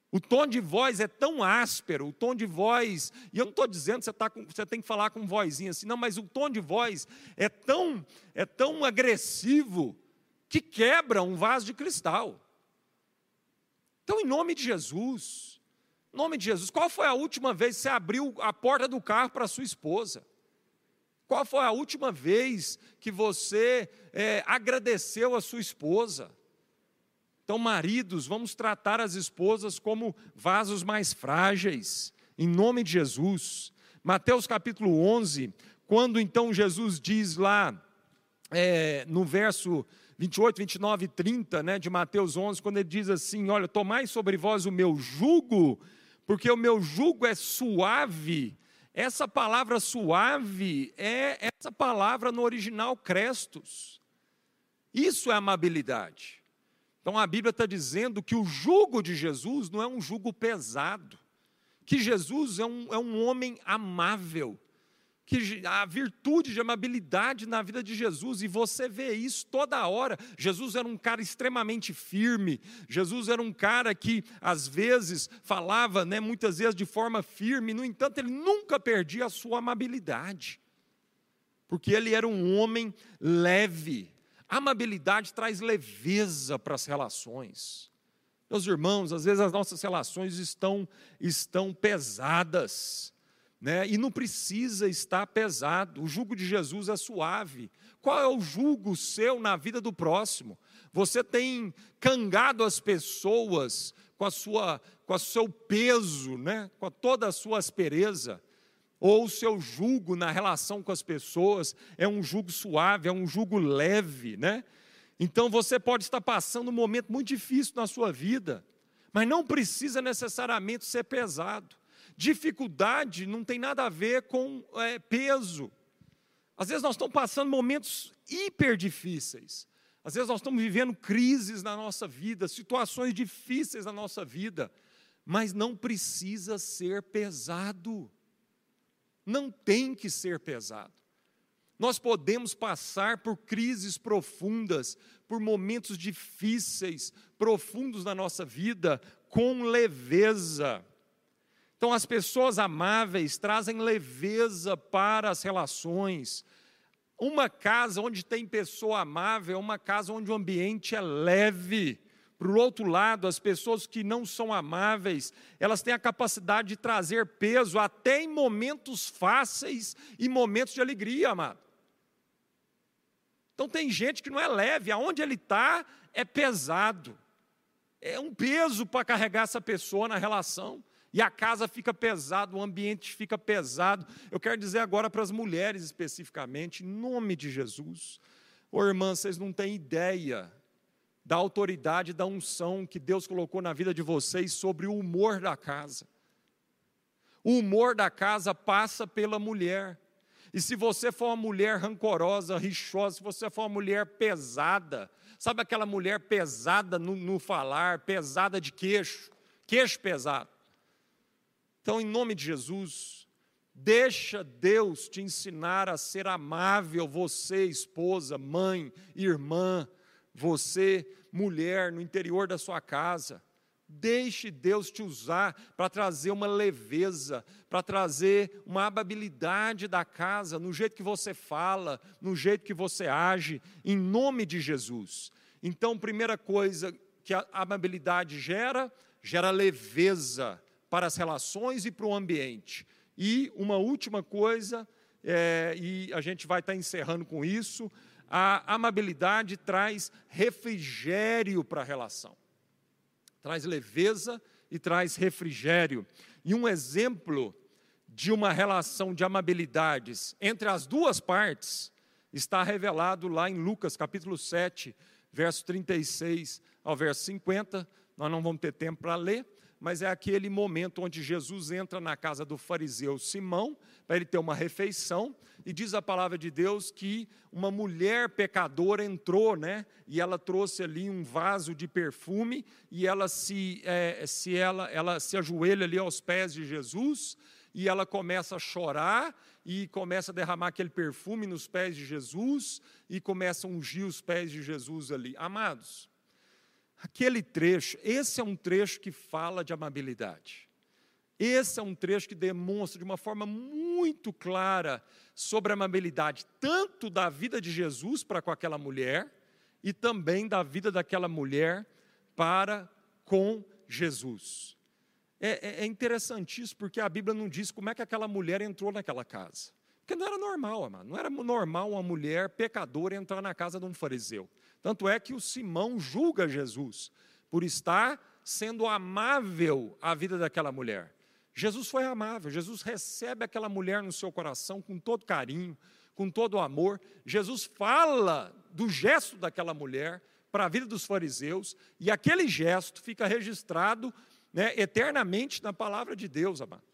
O tom de voz é tão áspero, o tom de voz, e eu não estou dizendo que você, tá com, você tem que falar com vozinha assim, não, mas o tom de voz é tão, é tão agressivo que quebra um vaso de cristal. Então, em nome de Jesus, nome de Jesus, qual foi a última vez que você abriu a porta do carro para sua esposa? Qual foi a última vez que você é, agradeceu a sua esposa? Então, maridos, vamos tratar as esposas como vasos mais frágeis, em nome de Jesus. Mateus capítulo 11, quando então Jesus diz lá, é, no verso 28, 29 e 30 né, de Mateus 11, quando ele diz assim: Olha, tomai sobre vós o meu jugo porque o meu jugo é suave. Essa palavra suave é essa palavra no original crestos. Isso é amabilidade. Então a Bíblia está dizendo que o jugo de Jesus não é um jugo pesado, que Jesus é um, é um homem amável, que a virtude de amabilidade na vida de Jesus, e você vê isso toda hora. Jesus era um cara extremamente firme, Jesus era um cara que às vezes falava, né, muitas vezes de forma firme, no entanto, ele nunca perdia a sua amabilidade, porque ele era um homem leve. A amabilidade traz leveza para as relações. Meus irmãos, às vezes as nossas relações estão, estão pesadas né? e não precisa estar pesado. O jugo de Jesus é suave. Qual é o jugo seu na vida do próximo? Você tem cangado as pessoas com a sua, com o seu peso, né? com toda a sua aspereza? Ou o seu jugo na relação com as pessoas é um jugo suave, é um jugo leve, né? Então você pode estar passando um momento muito difícil na sua vida, mas não precisa necessariamente ser pesado. Dificuldade não tem nada a ver com é, peso. Às vezes nós estamos passando momentos hiper difíceis. Às vezes nós estamos vivendo crises na nossa vida, situações difíceis na nossa vida, mas não precisa ser pesado. Não tem que ser pesado. Nós podemos passar por crises profundas, por momentos difíceis, profundos na nossa vida, com leveza. Então, as pessoas amáveis trazem leveza para as relações. Uma casa onde tem pessoa amável é uma casa onde o ambiente é leve. Para o outro lado, as pessoas que não são amáveis, elas têm a capacidade de trazer peso até em momentos fáceis e momentos de alegria, amado. Então tem gente que não é leve, aonde ele está é pesado. É um peso para carregar essa pessoa na relação e a casa fica pesada, o ambiente fica pesado. Eu quero dizer agora para as mulheres especificamente, em nome de Jesus. Ô irmã, vocês não têm ideia da autoridade, da unção que Deus colocou na vida de vocês sobre o humor da casa. O humor da casa passa pela mulher. E se você for uma mulher rancorosa, rixosa, se você for uma mulher pesada, sabe aquela mulher pesada no, no falar, pesada de queixo, queixo pesado. Então, em nome de Jesus, deixa Deus te ensinar a ser amável, você, esposa, mãe, irmã, você, mulher, no interior da sua casa. Deixe Deus te usar para trazer uma leveza, para trazer uma amabilidade da casa, no jeito que você fala, no jeito que você age, em nome de Jesus. Então, primeira coisa que a amabilidade gera, gera leveza para as relações e para o ambiente. E uma última coisa, é, e a gente vai estar encerrando com isso, a amabilidade traz refrigério para a relação traz leveza e traz refrigério. E um exemplo de uma relação de amabilidades entre as duas partes está revelado lá em Lucas capítulo 7, verso 36 ao verso 50. Nós não vamos ter tempo para ler, mas é aquele momento onde Jesus entra na casa do fariseu Simão, para ele ter uma refeição, e diz a palavra de Deus que uma mulher pecadora entrou, né? E ela trouxe ali um vaso de perfume, e ela se, é, se ela, ela se ajoelha ali aos pés de Jesus, e ela começa a chorar e começa a derramar aquele perfume nos pés de Jesus e começa a ungir os pés de Jesus ali. Amados, Aquele trecho, esse é um trecho que fala de amabilidade. Esse é um trecho que demonstra de uma forma muito clara sobre a amabilidade, tanto da vida de Jesus para com aquela mulher, e também da vida daquela mulher para com Jesus. É, é, é interessantíssimo porque a Bíblia não diz como é que aquela mulher entrou naquela casa. Porque não era normal, amado. não era normal uma mulher pecadora entrar na casa de um fariseu. Tanto é que o Simão julga Jesus por estar sendo amável à vida daquela mulher. Jesus foi amável, Jesus recebe aquela mulher no seu coração com todo carinho, com todo amor. Jesus fala do gesto daquela mulher para a vida dos fariseus, e aquele gesto fica registrado né, eternamente na palavra de Deus, amado.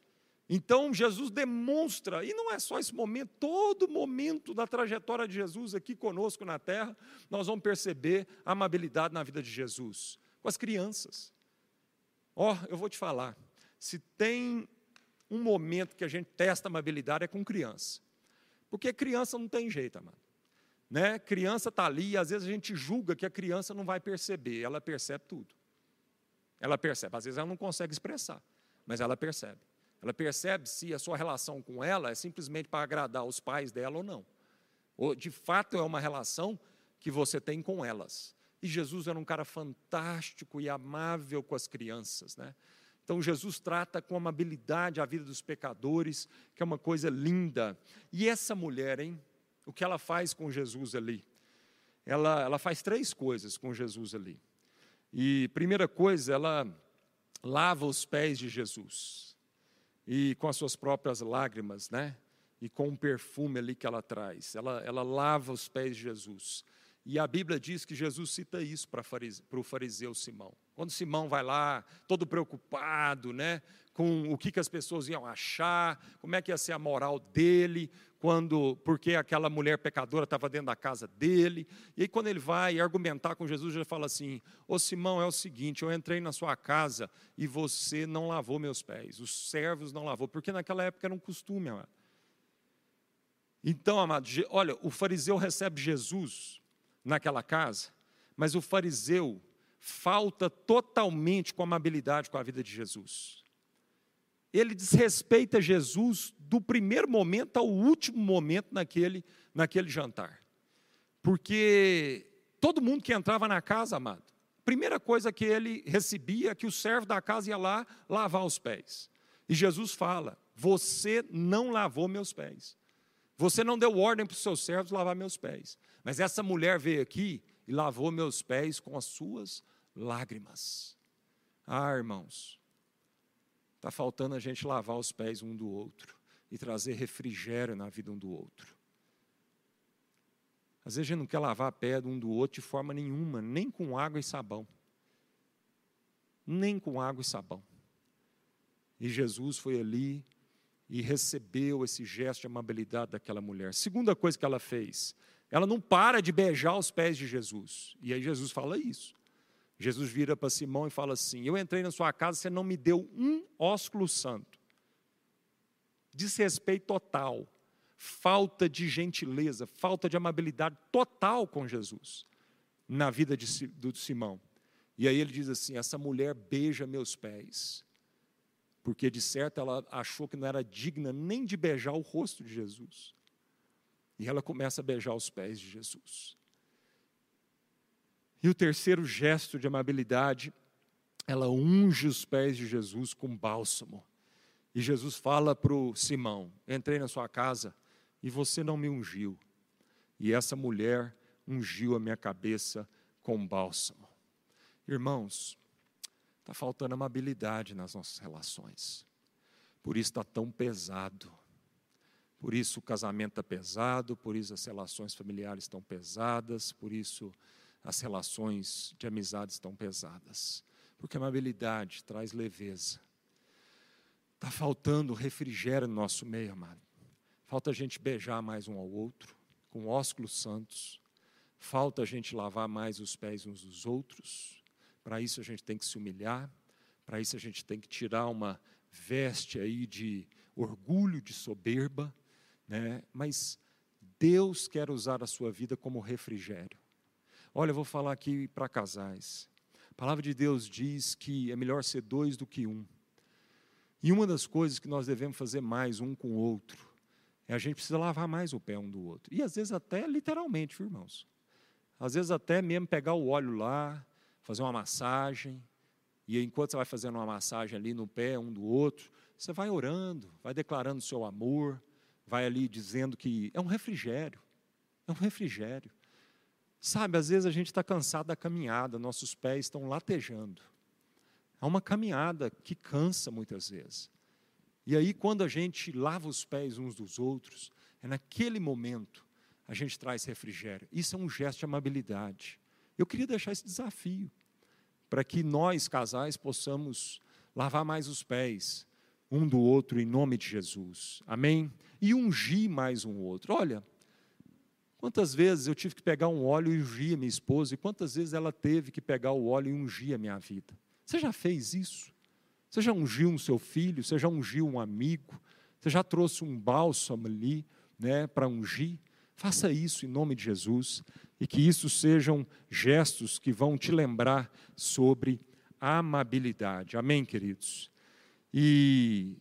Então Jesus demonstra, e não é só esse momento, todo momento da trajetória de Jesus aqui conosco na terra, nós vamos perceber a amabilidade na vida de Jesus. Com as crianças. Ó, oh, eu vou te falar, se tem um momento que a gente testa a amabilidade é com criança. Porque criança não tem jeito, amado. Né? Criança está ali e às vezes a gente julga que a criança não vai perceber, ela percebe tudo. Ela percebe, às vezes ela não consegue expressar, mas ela percebe. Ela percebe se a sua relação com ela é simplesmente para agradar os pais dela ou não. Ou de fato é uma relação que você tem com elas. E Jesus era um cara fantástico e amável com as crianças, né? Então Jesus trata com amabilidade a vida dos pecadores, que é uma coisa linda. E essa mulher, hein? O que ela faz com Jesus ali? Ela, ela faz três coisas com Jesus ali. E primeira coisa, ela lava os pés de Jesus e com as suas próprias lágrimas, né? E com o perfume ali que ela traz. Ela, ela lava os pés de Jesus. E a Bíblia diz que Jesus cita isso para o fariseu Simão. Quando Simão vai lá, todo preocupado, né, com o que, que as pessoas iam achar, como é que ia ser a moral dele, quando porque aquela mulher pecadora estava dentro da casa dele. E aí, quando ele vai argumentar com Jesus, ele fala assim: Ô Simão, é o seguinte, eu entrei na sua casa e você não lavou meus pés, os servos não lavou, porque naquela época era um costume, amado. Então, amado, olha, o fariseu recebe Jesus naquela casa, mas o fariseu falta totalmente com amabilidade com a vida de Jesus ele desrespeita Jesus do primeiro momento ao último momento naquele, naquele jantar. Porque todo mundo que entrava na casa, amado, primeira coisa que ele recebia é que o servo da casa ia lá lavar os pés. E Jesus fala: Você não lavou meus pés. Você não deu ordem para os seus servos lavar meus pés. Mas essa mulher veio aqui e lavou meus pés com as suas lágrimas. Ah, irmãos, Está faltando a gente lavar os pés um do outro e trazer refrigério na vida um do outro. Às vezes a gente não quer lavar a pé um do outro de forma nenhuma, nem com água e sabão. Nem com água e sabão. E Jesus foi ali e recebeu esse gesto de amabilidade daquela mulher. Segunda coisa que ela fez, ela não para de beijar os pés de Jesus. E aí Jesus fala isso. Jesus vira para Simão e fala assim: Eu entrei na sua casa, você não me deu um ósculo santo. desrespeito total, falta de gentileza, falta de amabilidade total com Jesus na vida de, do Simão. E aí ele diz assim: essa mulher beija meus pés, porque de certo ela achou que não era digna nem de beijar o rosto de Jesus. E ela começa a beijar os pés de Jesus. E o terceiro gesto de amabilidade, ela unge os pés de Jesus com bálsamo. E Jesus fala para o Simão: Entrei na sua casa e você não me ungiu. E essa mulher ungiu a minha cabeça com bálsamo. Irmãos, está faltando amabilidade nas nossas relações. Por isso está tão pesado. Por isso o casamento está pesado, por isso as relações familiares estão pesadas, por isso as relações de amizade estão pesadas. Porque a amabilidade traz leveza. Está faltando refrigério no nosso meio, amado. Falta a gente beijar mais um ao outro, com ósculos santos. Falta a gente lavar mais os pés uns dos outros. Para isso a gente tem que se humilhar, para isso a gente tem que tirar uma veste aí de orgulho, de soberba, né? Mas Deus quer usar a sua vida como refrigério. Olha, eu vou falar aqui para casais. A palavra de Deus diz que é melhor ser dois do que um. E uma das coisas que nós devemos fazer mais um com o outro é a gente precisa lavar mais o pé um do outro. E às vezes até literalmente, irmãos. Às vezes até mesmo pegar o óleo lá, fazer uma massagem, e enquanto você vai fazendo uma massagem ali no pé um do outro, você vai orando, vai declarando o seu amor, vai ali dizendo que é um refrigério, é um refrigério. Sabe, às vezes a gente está cansado da caminhada, nossos pés estão latejando. É uma caminhada que cansa muitas vezes. E aí, quando a gente lava os pés uns dos outros, é naquele momento a gente traz refrigério. Isso é um gesto de amabilidade. Eu queria deixar esse desafio para que nós, casais, possamos lavar mais os pés um do outro em nome de Jesus. Amém? E ungir mais um outro. Olha, quantas vezes eu tive que pegar um óleo e ungir a minha esposa, e quantas vezes ela teve que pegar o óleo e ungir a minha vida. Você já fez isso? Você já ungiu um seu filho? Você já ungiu um amigo? Você já trouxe um bálsamo ali né, para ungir? Faça isso em nome de Jesus e que isso sejam gestos que vão te lembrar sobre amabilidade. Amém, queridos? E,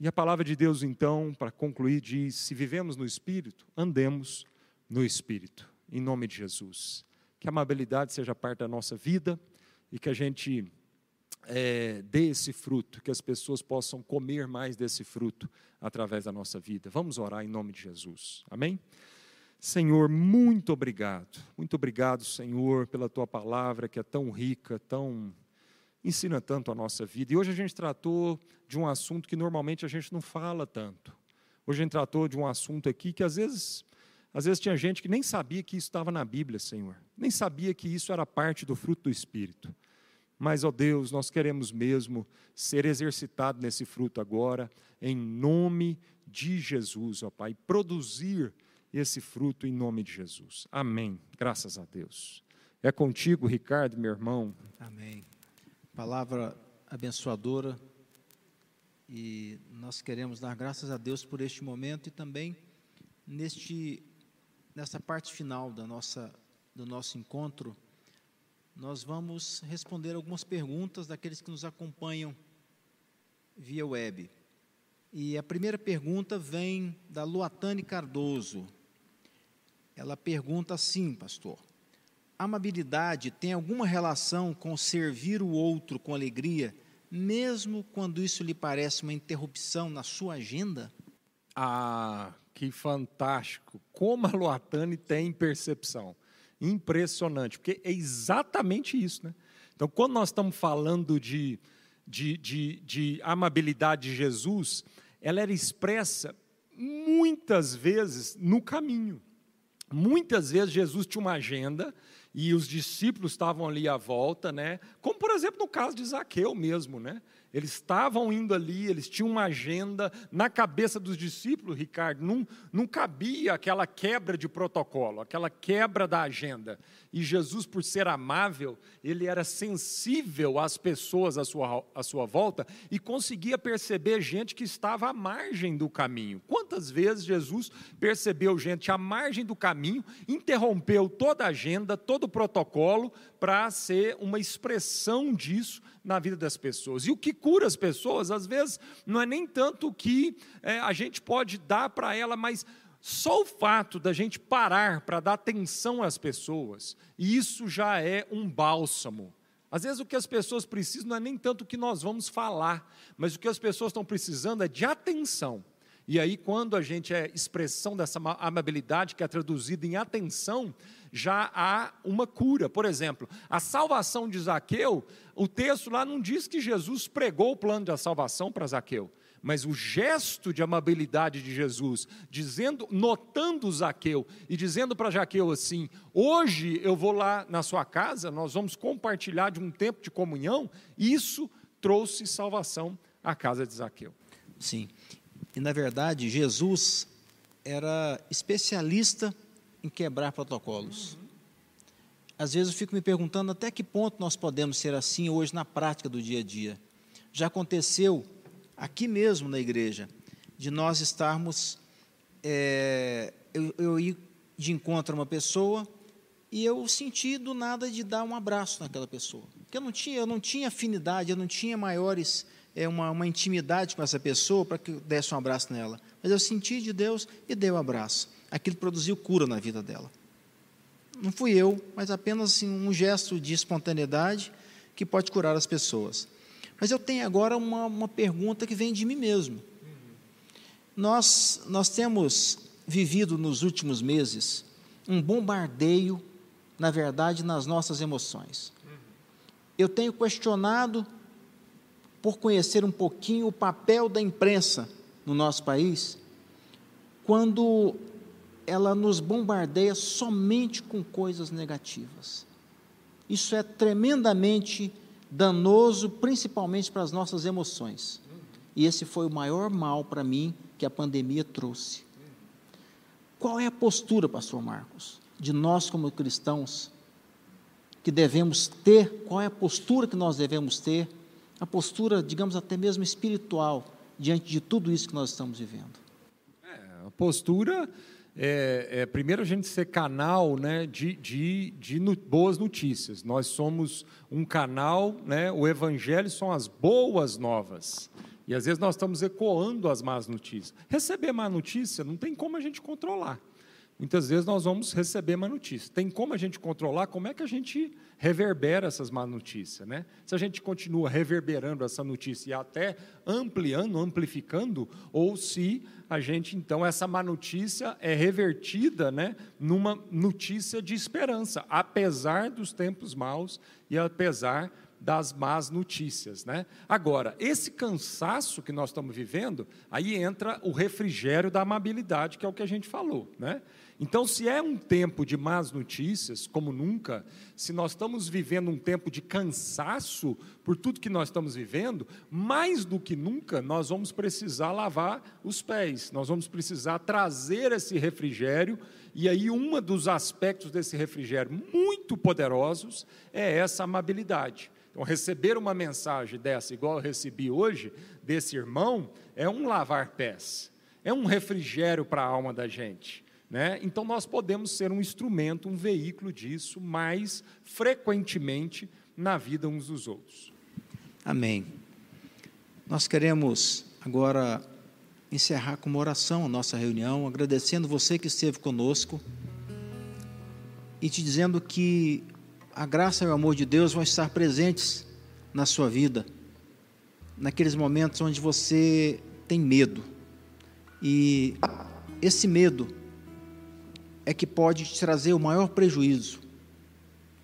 e a palavra de Deus, então, para concluir, diz: se vivemos no Espírito, andemos no Espírito, em nome de Jesus. Que a amabilidade seja parte da nossa vida e que a gente é, dê esse fruto, que as pessoas possam comer mais desse fruto através da nossa vida. Vamos orar em nome de Jesus. Amém? Senhor, muito obrigado. Muito obrigado, Senhor, pela tua palavra que é tão rica, tão ensina tanto a nossa vida. E hoje a gente tratou de um assunto que normalmente a gente não fala tanto. Hoje a gente tratou de um assunto aqui que às vezes, às vezes tinha gente que nem sabia que isso estava na Bíblia, Senhor. Nem sabia que isso era parte do fruto do Espírito. Mas, ó Deus, nós queremos mesmo ser exercitado nesse fruto agora, em nome de Jesus, ó Pai, produzir esse fruto em nome de Jesus. Amém. Graças a Deus. É contigo, Ricardo, meu irmão. Amém. Palavra abençoadora. E nós queremos dar graças a Deus por este momento e também neste nessa parte final da nossa do nosso encontro, nós vamos responder algumas perguntas daqueles que nos acompanham via web. E a primeira pergunta vem da Luatane Cardoso ela pergunta assim, pastor: amabilidade tem alguma relação com servir o outro com alegria, mesmo quando isso lhe parece uma interrupção na sua agenda? Ah, que fantástico! Como a Luatane tem percepção. Impressionante, porque é exatamente isso, né? Então, quando nós estamos falando de, de, de, de amabilidade de Jesus, ela era expressa muitas vezes no caminho. Muitas vezes Jesus tinha uma agenda e os discípulos estavam ali à volta, né? Como por exemplo no caso de Zaqueu mesmo, né? Eles estavam indo ali, eles tinham uma agenda. Na cabeça dos discípulos, Ricardo, não, não cabia aquela quebra de protocolo, aquela quebra da agenda. E Jesus, por ser amável, ele era sensível às pessoas à sua, à sua volta e conseguia perceber gente que estava à margem do caminho. Quantas vezes Jesus percebeu gente à margem do caminho, interrompeu toda a agenda, todo o protocolo, para ser uma expressão disso na vida das pessoas. E o que cura as pessoas, às vezes, não é nem tanto o que é, a gente pode dar para ela, mas só o fato da gente parar para dar atenção às pessoas, isso já é um bálsamo. Às vezes o que as pessoas precisam não é nem tanto o que nós vamos falar, mas o que as pessoas estão precisando é de atenção. E aí, quando a gente é expressão dessa amabilidade que é traduzida em atenção, já há uma cura. Por exemplo, a salvação de Zaqueu, o texto lá não diz que Jesus pregou o plano da salvação para Zaqueu, mas o gesto de amabilidade de Jesus, dizendo, notando Zaqueu e dizendo para Zaqueu assim: "Hoje eu vou lá na sua casa, nós vamos compartilhar de um tempo de comunhão", isso trouxe salvação à casa de Zaqueu. Sim. E na verdade, Jesus era especialista em quebrar protocolos. Às vezes eu fico me perguntando até que ponto nós podemos ser assim hoje na prática do dia a dia. Já aconteceu aqui mesmo na igreja, de nós estarmos, é, eu, eu ir de encontro a uma pessoa e eu senti do nada de dar um abraço naquela pessoa. Porque eu não tinha, eu não tinha afinidade, eu não tinha maiores, é, uma, uma intimidade com essa pessoa para que eu desse um abraço nela. Mas eu senti de Deus e dei um abraço aquilo produziu cura na vida dela. Não fui eu, mas apenas assim, um gesto de espontaneidade que pode curar as pessoas. Mas eu tenho agora uma, uma pergunta que vem de mim mesmo. Nós, nós temos vivido nos últimos meses um bombardeio, na verdade, nas nossas emoções. Eu tenho questionado, por conhecer um pouquinho o papel da imprensa no nosso país, quando ela nos bombardeia somente com coisas negativas. Isso é tremendamente danoso, principalmente para as nossas emoções. E esse foi o maior mal para mim que a pandemia trouxe. Qual é a postura, pastor Marcos, de nós como cristãos que devemos ter? Qual é a postura que nós devemos ter? A postura, digamos, até mesmo espiritual, diante de tudo isso que nós estamos vivendo. É, a postura é, é, primeiro a gente ser canal né, de, de, de no, boas notícias. Nós somos um canal, né, o Evangelho são as boas novas. E às vezes nós estamos ecoando as más notícias. Receber má notícia não tem como a gente controlar. Muitas vezes nós vamos receber má notícia. Tem como a gente controlar como é que a gente reverbera essas más notícias, né? Se a gente continua reverberando essa notícia e até ampliando, amplificando, ou se a gente então essa má notícia é revertida, né, numa notícia de esperança, apesar dos tempos maus e apesar das más notícias, né? Agora, esse cansaço que nós estamos vivendo, aí entra o refrigério da amabilidade, que é o que a gente falou, né? Então, se é um tempo de más notícias, como nunca, se nós estamos vivendo um tempo de cansaço por tudo que nós estamos vivendo, mais do que nunca nós vamos precisar lavar os pés, nós vamos precisar trazer esse refrigério, e aí um dos aspectos desse refrigério muito poderosos é essa amabilidade. Então, receber uma mensagem dessa, igual eu recebi hoje, desse irmão, é um lavar pés, é um refrigério para a alma da gente. Né? Então, nós podemos ser um instrumento, um veículo disso mais frequentemente na vida uns dos outros. Amém. Nós queremos agora encerrar com uma oração a nossa reunião, agradecendo você que esteve conosco e te dizendo que a graça e o amor de Deus vão estar presentes na sua vida, naqueles momentos onde você tem medo. E esse medo é que pode te trazer o maior prejuízo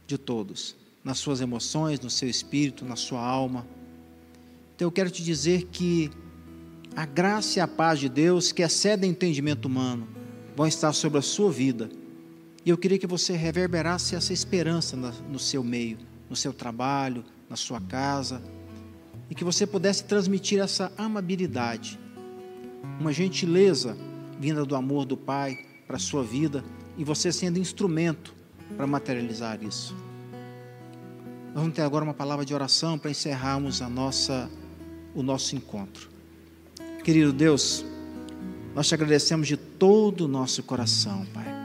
de todos, nas suas emoções, no seu espírito, na sua alma. Então eu quero te dizer que a graça e a paz de Deus, que excedem o entendimento humano, vão estar sobre a sua vida. E eu queria que você reverberasse essa esperança no seu meio, no seu trabalho, na sua casa. e que você pudesse transmitir essa amabilidade, uma gentileza vinda do amor do Pai para a sua vida e você sendo instrumento para materializar isso. Nós vamos ter agora uma palavra de oração para encerrarmos a nossa, o nosso encontro. Querido Deus, nós te agradecemos de todo o nosso coração, Pai,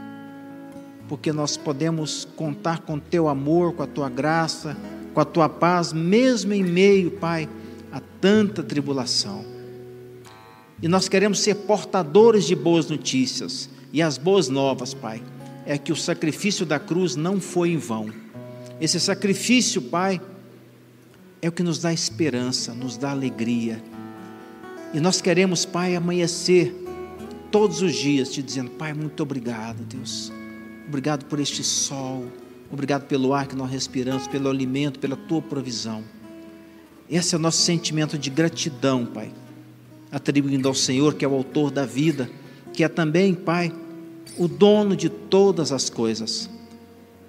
porque nós podemos contar com teu amor, com a tua graça, com a tua paz, mesmo em meio, Pai, a tanta tribulação. E nós queremos ser portadores de boas notícias. E as boas novas, Pai, é que o sacrifício da cruz não foi em vão. Esse sacrifício, Pai, é o que nos dá esperança, nos dá alegria. E nós queremos, Pai, amanhecer todos os dias te dizendo: Pai, muito obrigado, Deus. Obrigado por este sol. Obrigado pelo ar que nós respiramos, pelo alimento, pela tua provisão. Esse é o nosso sentimento de gratidão, Pai, atribuindo ao Senhor, que é o autor da vida, que é também, Pai, o dono de todas as coisas.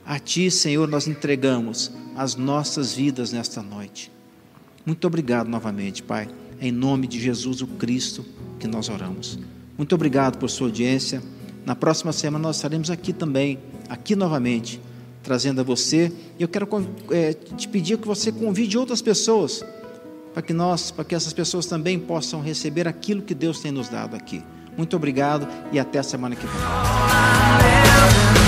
A Ti, Senhor, nós entregamos as nossas vidas nesta noite. Muito obrigado novamente, Pai. em nome de Jesus o Cristo que nós oramos. Muito obrigado por sua audiência. Na próxima semana nós estaremos aqui também, aqui novamente, trazendo a você. E eu quero é, te pedir que você convide outras pessoas para que nós, para que essas pessoas também possam receber aquilo que Deus tem nos dado aqui. Muito obrigado e até a semana que vem.